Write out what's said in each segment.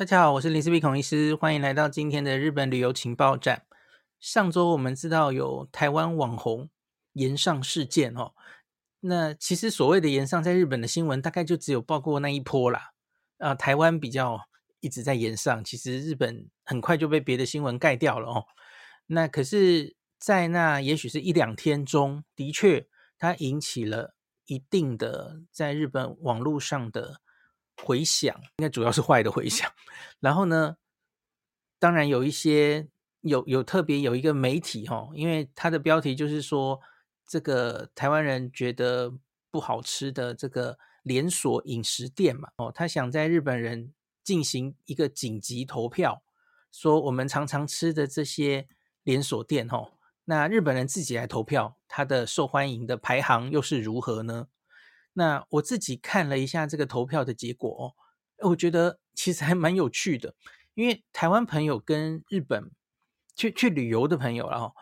大家好，我是林思碧孔医师，欢迎来到今天的日本旅游情报站。上周我们知道有台湾网红炎上事件哦，那其实所谓的炎上，在日本的新闻大概就只有报过那一波啦。啊，台湾比较一直在炎上，其实日本很快就被别的新闻盖掉了哦。那可是，在那也许是一两天中，的确它引起了一定的在日本网络上的。回响应该主要是坏的回响，然后呢，当然有一些有有特别有一个媒体哈，因为它的标题就是说这个台湾人觉得不好吃的这个连锁饮食店嘛，哦，他想在日本人进行一个紧急投票，说我们常常吃的这些连锁店哈，那日本人自己来投票，它的受欢迎的排行又是如何呢？那我自己看了一下这个投票的结果哦，我觉得其实还蛮有趣的，因为台湾朋友跟日本去去旅游的朋友，然后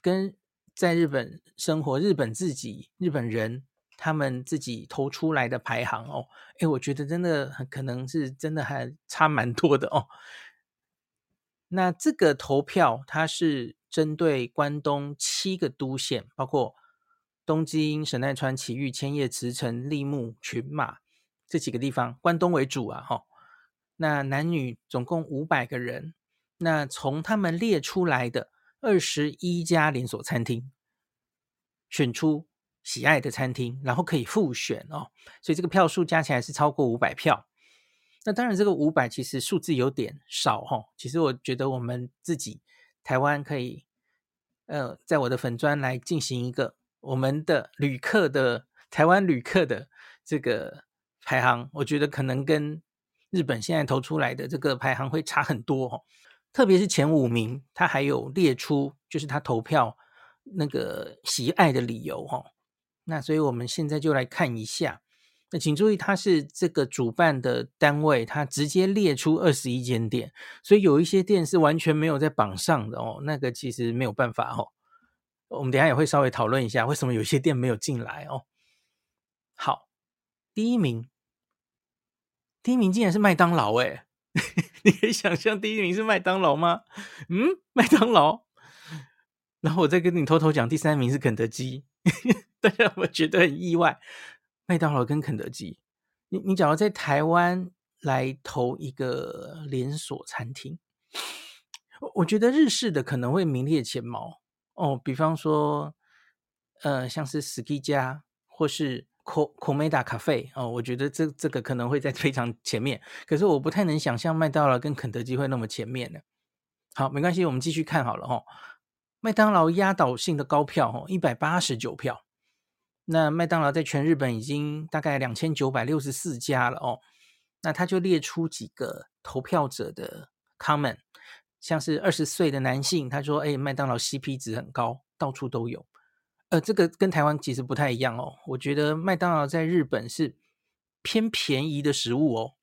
跟在日本生活、日本自己日本人他们自己投出来的排行哦，诶，我觉得真的很可能是真的还差蛮多的哦。那这个投票它是针对关东七个都县，包括。东京、神奈川、埼玉、千叶、茨城、立木、群马这几个地方，关东为主啊，哈。那男女总共五百个人，那从他们列出来的二十一家连锁餐厅，选出喜爱的餐厅，然后可以复选哦。所以这个票数加起来是超过五百票。那当然，这个五百其实数字有点少哈。其实我觉得我们自己台湾可以，呃，在我的粉专来进行一个。我们的旅客的台湾旅客的这个排行，我觉得可能跟日本现在投出来的这个排行会差很多哦。特别是前五名，他还有列出就是他投票那个喜爱的理由哦。那所以我们现在就来看一下。那请注意，他是这个主办的单位，他直接列出二十一间店，所以有一些店是完全没有在榜上的哦。那个其实没有办法哦。我们等下也会稍微讨论一下，为什么有些店没有进来哦。好，第一名，第一名竟然是麦当劳哎！你可以想象第一名是麦当劳吗？嗯，麦当劳。然后我再跟你偷偷讲，第三名是肯德基。大家我觉得很意外？麦当劳跟肯德基，你你假如在台湾来投一个连锁餐厅，我我觉得日式的可能会名列前茅。哦，比方说，呃，像是 Ski 家或是 Komeda Cafe 哦，我觉得这这个可能会在非常前面。可是我不太能想象麦当劳跟肯德基会那么前面的。好，没关系，我们继续看好了哈、哦。麦当劳压倒性的高票哦，一百八十九票。那麦当劳在全日本已经大概两千九百六十四家了哦。那他就列出几个投票者的 comment。像是二十岁的男性，他说：“哎，麦当劳 CP 值很高，到处都有。”呃，这个跟台湾其实不太一样哦。我觉得麦当劳在日本是偏便宜的食物哦，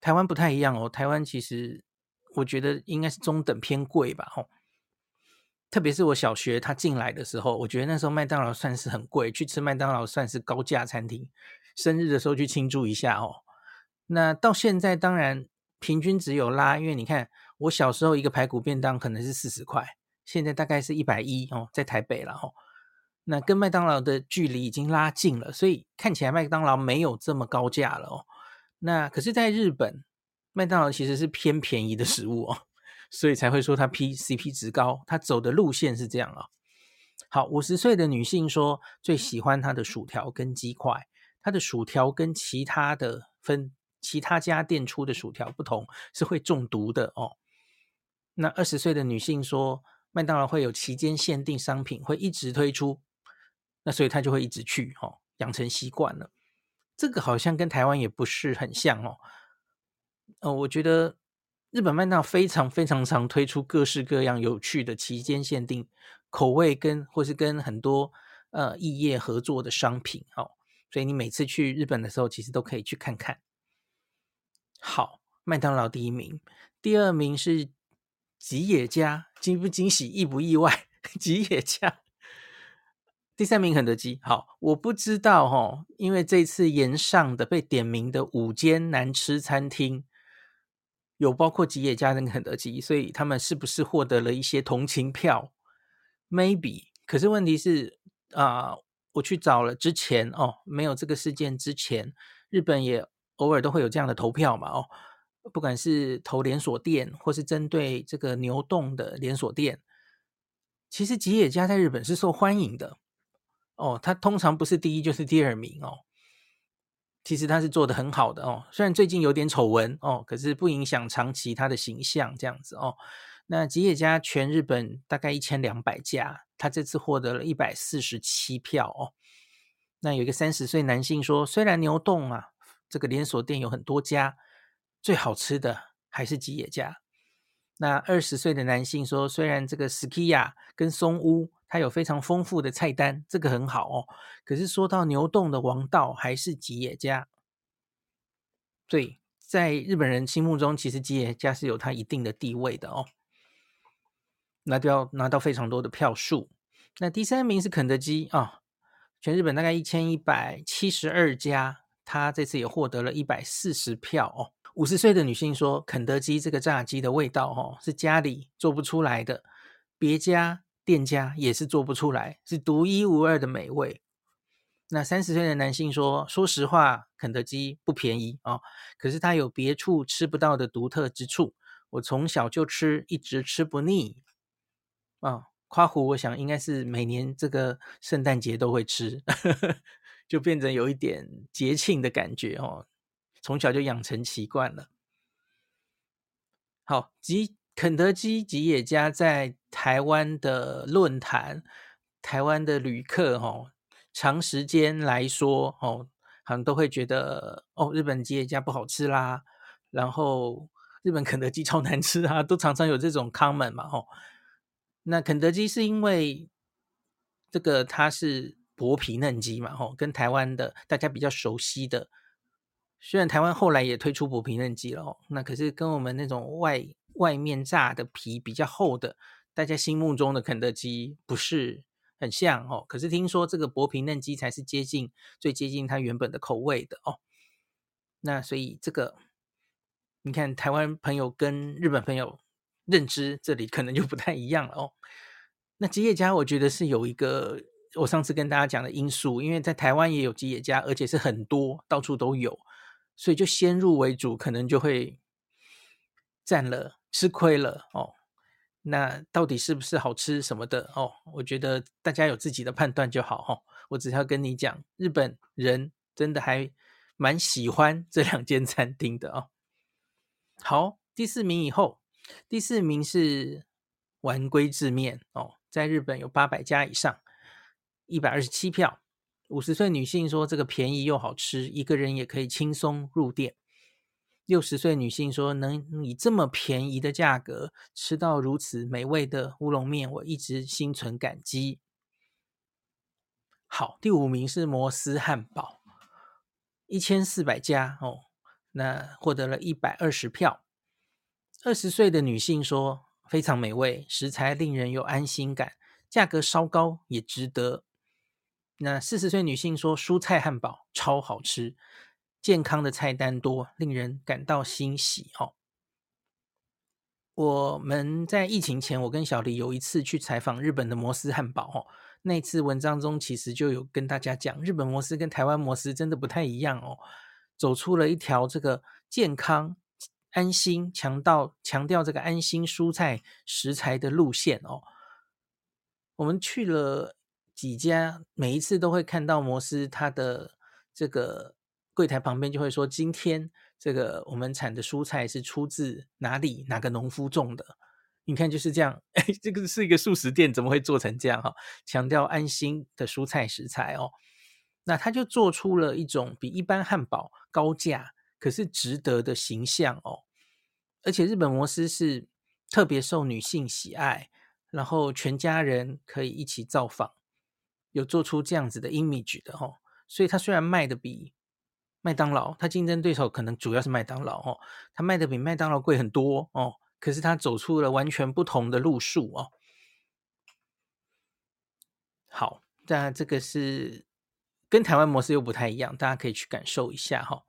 台湾不太一样哦。台湾其实我觉得应该是中等偏贵吧，吼。特别是我小学他进来的时候，我觉得那时候麦当劳算是很贵，去吃麦当劳算是高价餐厅。生日的时候去庆祝一下哦。那到现在当然平均只有拉，因为你看。我小时候一个排骨便当可能是四十块，现在大概是一百一哦，在台北了哦。那跟麦当劳的距离已经拉近了，所以看起来麦当劳没有这么高价了哦。那可是，在日本，麦当劳其实是偏便宜的食物哦，所以才会说它 P CP 值高，它走的路线是这样啊。好，五十岁的女性说最喜欢它的薯条跟鸡块，它的薯条跟其他的分其他家店出的薯条不同，是会中毒的哦。那二十岁的女性说，麦当劳会有期间限定商品，会一直推出，那所以她就会一直去，哦，养成习惯了。这个好像跟台湾也不是很像哦。呃，我觉得日本麦当劳非常非常常推出各式各样有趣的期间限定口味跟，跟或是跟很多呃异业合作的商品，哦，所以你每次去日本的时候，其实都可以去看看。好，麦当劳第一名，第二名是。吉野家惊不惊喜，意不意外？吉野家第三名，肯德基。好，我不知道哈，因为这次炎上的被点名的五间难吃餐厅，有包括吉野家跟肯德基，所以他们是不是获得了一些同情票？Maybe。可是问题是啊、我去找了之前哦，没有这个事件之前，日本也偶尔都会有这样的投票嘛哦，不管是投连锁店，或是针对这个牛洞的连锁店，其实吉野家在日本是受欢迎的哦，它通常不是第一就是第二名哦。其实他是做的很好的哦，虽然最近有点丑闻哦，可是不影响长期他的形象这样子哦。那吉野家全日本大概一千两百家，他这次获得了一百四十七票哦。那有一个三十岁男性说，虽然牛洞啊这个连锁店有很多家，最好吃的还是吉野家。那二十岁的男性说，虽然这个 Skiya 跟松屋。它有非常丰富的菜单，这个很好哦。可是说到牛洞的王道，还是吉野家。对，在日本人心目中，其实吉野家是有它一定的地位的哦。那就要拿到非常多的票数。那第三名是肯德基啊、全日本大概一千一百七十二家，他这次也获得了一百四十票哦。五十岁的女性说，肯德基这个炸鸡的味道哦，是家里做不出来的，别家。店家也是做不出来，是独一无二的美味。那三十岁的男性说：“说实话，肯德基不便宜、哦，可是它有别处吃不到的独特之处。我从小就吃，一直吃不腻啊。夸胡，我想应该是每年这个圣诞节都会吃，就变成有一点节庆的感觉哦。从小就养成习惯了。好，吉。肯德基、吉野家在台湾的论坛、台湾的旅客，哦，长时间来说，哦，好像都会觉得，哦，日本吉野家不好吃啦，然后日本肯德基超难吃啊，都常常有这种 comment 嘛，哦，那肯德基是因为这个它是薄皮嫩鸡嘛，吼，跟台湾的大家比较熟悉的，虽然台湾后来也推出薄皮嫩鸡了，哦，那可是跟我们那种外外面炸的皮比较厚的，大家心目中的肯德基不是很像哦。可是听说这个薄皮嫩鸡才是接近最接近它原本的口味的哦。那所以这个你看台湾朋友跟日本朋友认知这里可能就不太一样了哦。那吉野家我觉得是有一个我上次跟大家讲的因素，因为在台湾也有吉野家，而且是很多到处都有，所以就先入为主，可能就会占了。吃亏了哦，那到底是不是好吃什么的哦？我觉得大家有自己的判断就好哦。我只要跟你讲，日本人真的还蛮喜欢这两间餐厅的哦。好，第四名以后，第四名是丸龟制面哦，在日本有八百家以上，一百二十七票。五十岁女性说，这个便宜又好吃，一个人也可以轻松入店。六十岁女性说：“能以这么便宜的价格吃到如此美味的乌龙面，我一直心存感激。”好，第五名是摩斯汉堡，一千四百家哦，那获得了一百二十票。二十岁的女性说：“非常美味，食材令人有安心感，价格稍高也值得。”那四十岁女性说：“蔬菜汉堡超好吃。”健康的菜单多，令人感到欣喜哦。我们在疫情前，我跟小黎有一次去采访日本的摩斯汉堡哦。那次文章中其实就有跟大家讲，日本摩斯跟台湾摩斯真的不太一样哦，走出了一条这个健康、安心、强调强调这个安心蔬菜食材的路线哦。我们去了几家，每一次都会看到摩斯他的这个。柜台旁边就会说：“今天这个我们产的蔬菜是出自哪里？哪个农夫种的？你看就是这样。哎，这个是一个素食店，怎么会做成这样？哈，强调安心的蔬菜食材哦。那他就做出了一种比一般汉堡高价，可是值得的形象哦。而且日本摩斯是特别受女性喜爱，然后全家人可以一起造访，有做出这样子的 image 的哦。所以它虽然卖的比麦当劳，它竞争对手可能主要是麦当劳哦，它卖的比麦当劳贵很多哦，可是它走出了完全不同的路数哦。好，那这个是跟台湾模式又不太一样，大家可以去感受一下哈、哦。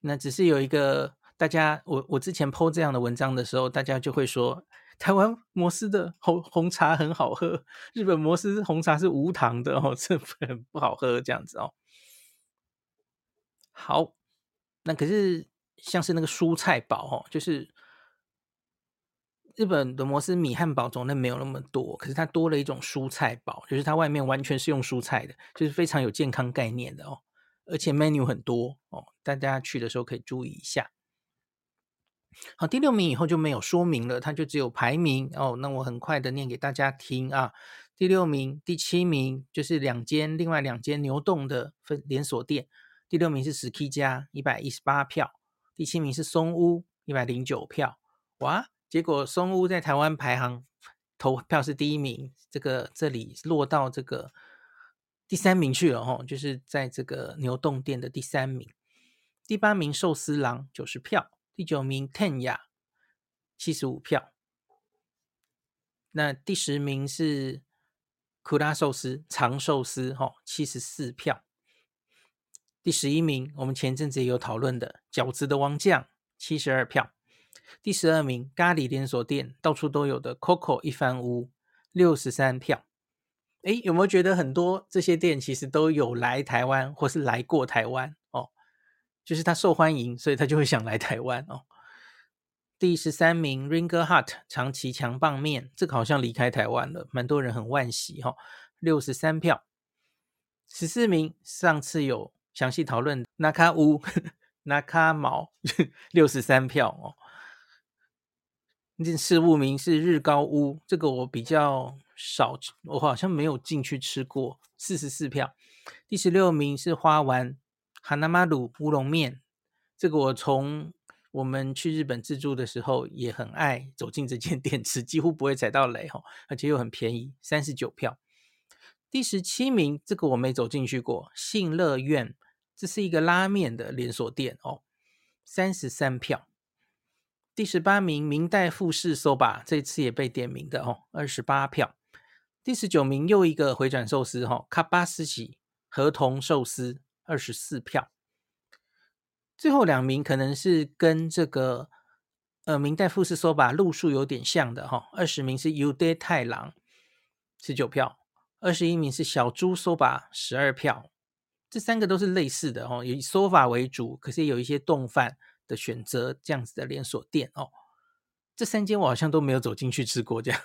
那只是有一个大家我我之前 po 这样的文章的时候，大家就会说台湾摩斯的红红茶很好喝，日本摩斯红茶是无糖的哦，这很不好喝这样子哦。好，那可是像是那个蔬菜堡哦，就是。日本的摩斯米汉堡种类没有那么多，可是它多了一种蔬菜堡，就是它外面完全是用蔬菜的，就是非常有健康概念的哦。而且 menu 很多哦，大家去的时候可以注意一下。好，第六名以后就没有说明了，它就只有排名哦。那我很快的念给大家听啊。第六名、第七名就是两间，另外两间牛洞的分连锁店。第六名是史 K 家一百一十八票；第七名是松屋，一百零九票。哇！结果松屋在台湾排行投票是第一名，这个这里落到这个第三名去了哦，就是在这个牛洞店的第三名。第八名寿司郎九十票，第九名 Tenya 七十五票。那第十名是库拉寿司长寿司哈七十四票。第十一名我们前阵子也有讨论的饺子的王将七十二票。第十二名，咖喱连锁店到处都有的 Coco 一番屋，六十三票。诶，有没有觉得很多这些店其实都有来台湾或是来过台湾？就是他受欢迎，所以他就会想来台湾哦。第十三名，Ringer Hut 长崎强棒面，这个好像离开台湾了，蛮多人很惋惜哈、哦。六十三票。十四名，上次有详细讨论 Naka 屋 Naka 毛，六十三票哦。第十五名是日高屋，这个我比较少，我好像没有进去吃过，四十四票。第十六名是花丸哈纳马鲁乌龙面，这个我从我们去日本自助的时候也很爱走进这间 店吃，几乎不会踩到雷哈，而且又很便宜，三十九票。第十七名这个我没走进去过，信乐苑，这是一个拉面的连锁店哦，三十三票。第十八名，明代富士 soba，这次也被点名的哦，二十八票。第十九名，又一个回转寿司哈，卡巴斯喜合同寿司，二十四票。最后两名可能是跟这个呃明代富士说吧路数有点像的哈，二十名是 Uday 太郎，十九票，二十一名是小猪说吧十二票。这三个都是类似的哦，以 soba 为主，可是有一些动饭。的选择这样子的连锁店哦，这三间我好像都没有走进去吃过。这样，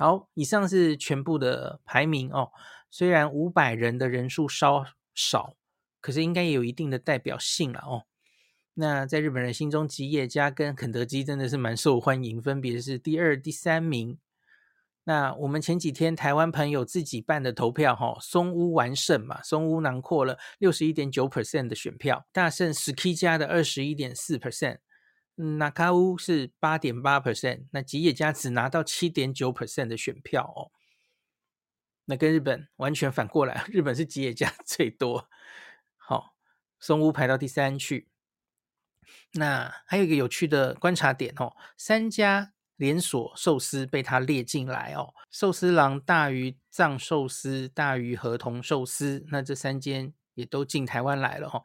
好，以上是全部的排名哦。虽然五百人的人数稍少，可是应该也有一定的代表性了哦。那在日本人心中，吉野家跟肯德基真的是蛮受欢迎，分别是第二、第三名。那我们前几天台湾朋友自己办的投票，哈，松屋完胜嘛，松屋囊括了六十一点九 percent 的选票，大胜 Ski 家的二十一点四 percent，那卡屋是八点八 percent，那吉野家只拿到七点九 percent 的选票哦，那跟日本完全反过来，日本是吉野家 最多，松屋排到第三去。那还有一个有趣的观察点哦，三家。连锁寿司被他列进来哦，寿司郎大于藏寿司大于和同寿司，那这三间也都进台湾来了哈、哦。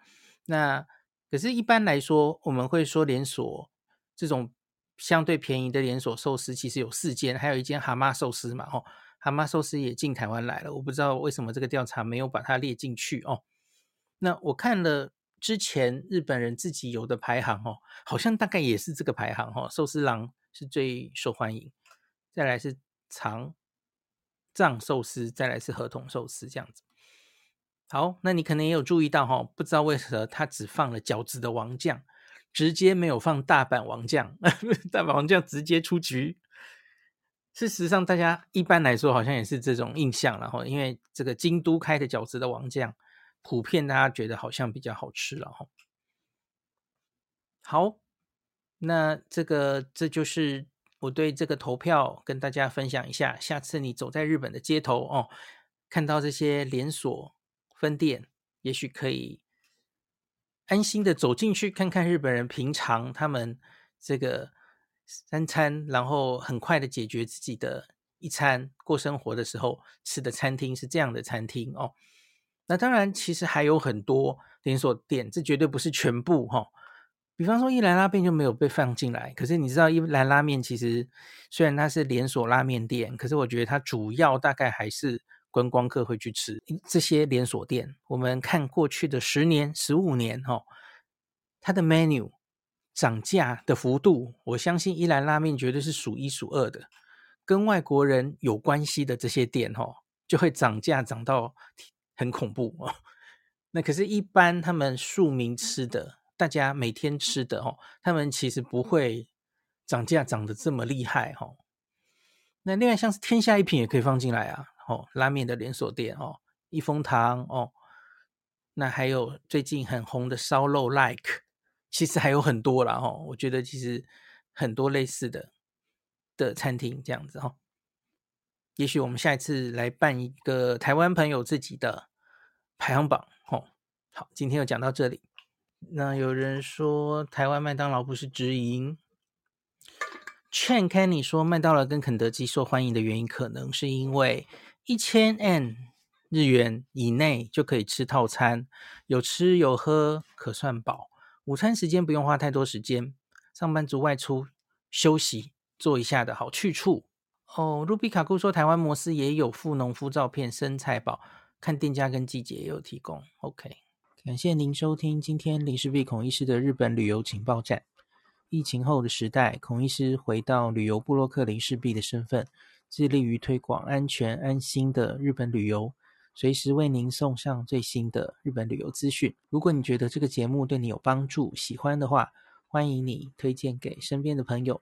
那可是，一般来说，我们会说连锁这种相对便宜的连锁寿司，其实有四间，还有一间蛤蟆寿司嘛，哦，蛤蟆寿司也进台湾来了。我不知道为什么这个调查没有把它列进去哦。那我看了之前日本人自己有的排行哦，好像大概也是这个排行哦，寿司郎。是最受欢迎，再来是长藏寿司，再来是和同寿司这样子。好，那你可能也有注意到哈，不知道为什么他只放了饺子的王将，直接没有放大阪王将，大阪王将直接出局。事实上，大家一般来说好像也是这种印象，然后因为这个京都开的饺子的王将，普遍大家觉得好像比较好吃了哈。好。那这个这就是我对这个投票跟大家分享一下。下次你走在日本的街头哦，看到这些连锁分店，也许可以安心的走进去看看日本人平常他们这个三餐，然后很快的解决自己的一餐过生活的时候吃的餐厅是这样的餐厅哦。那当然，其实还有很多连锁店，这绝对不是全部哈、比方说一兰拉面就没有被放进来，可是你知道一兰拉面其实虽然它是连锁拉面店，可是我觉得它主要大概还是观光客会去吃这些连锁店。我们看过去的十年、十五年，哦，它的 menu 涨价的幅度，我相信一兰拉面绝对是数一数二的。跟外国人有关系的这些店，哦，就会涨价涨到很恐怖哦。那可是，一般他们庶民吃的。大家每天吃的哦，他们其实不会涨价涨得这么厉害哦。那另外像是天下一品也可以放进来啊，哦，拉面的连锁店哦，益丰堂哦，那还有最近很红的烧肉 like，其实还有很多啦哦。我觉得其实很多类似的的餐厅这样子哈。也许我们下一次来办一个台湾朋友自己的排行榜哦。好，今天就讲到这里。那有人说台湾麦当劳不是直营，Chen Kenny 说麦当劳跟肯德基受欢迎的原因，可能是因为一千 N 日元以内就可以吃套餐，有吃有喝，可算饱。午餐时间不用花太多时间，上班族外出休息坐一下的好去处。哦，卢比卡库说台湾摩斯也有附农夫照片，生菜包，看店家跟季节也有提供。OK。感谢您收听今天林氏璧孔医师的日本旅游情报站。疫情后的时代，孔医师回到旅游部落客林氏璧的身份，致力于推广安全安心的日本旅游，随时为您送上最新的日本旅游资讯。如果你觉得这个节目对你有帮助，喜欢的话，欢迎你推荐给身边的朋友，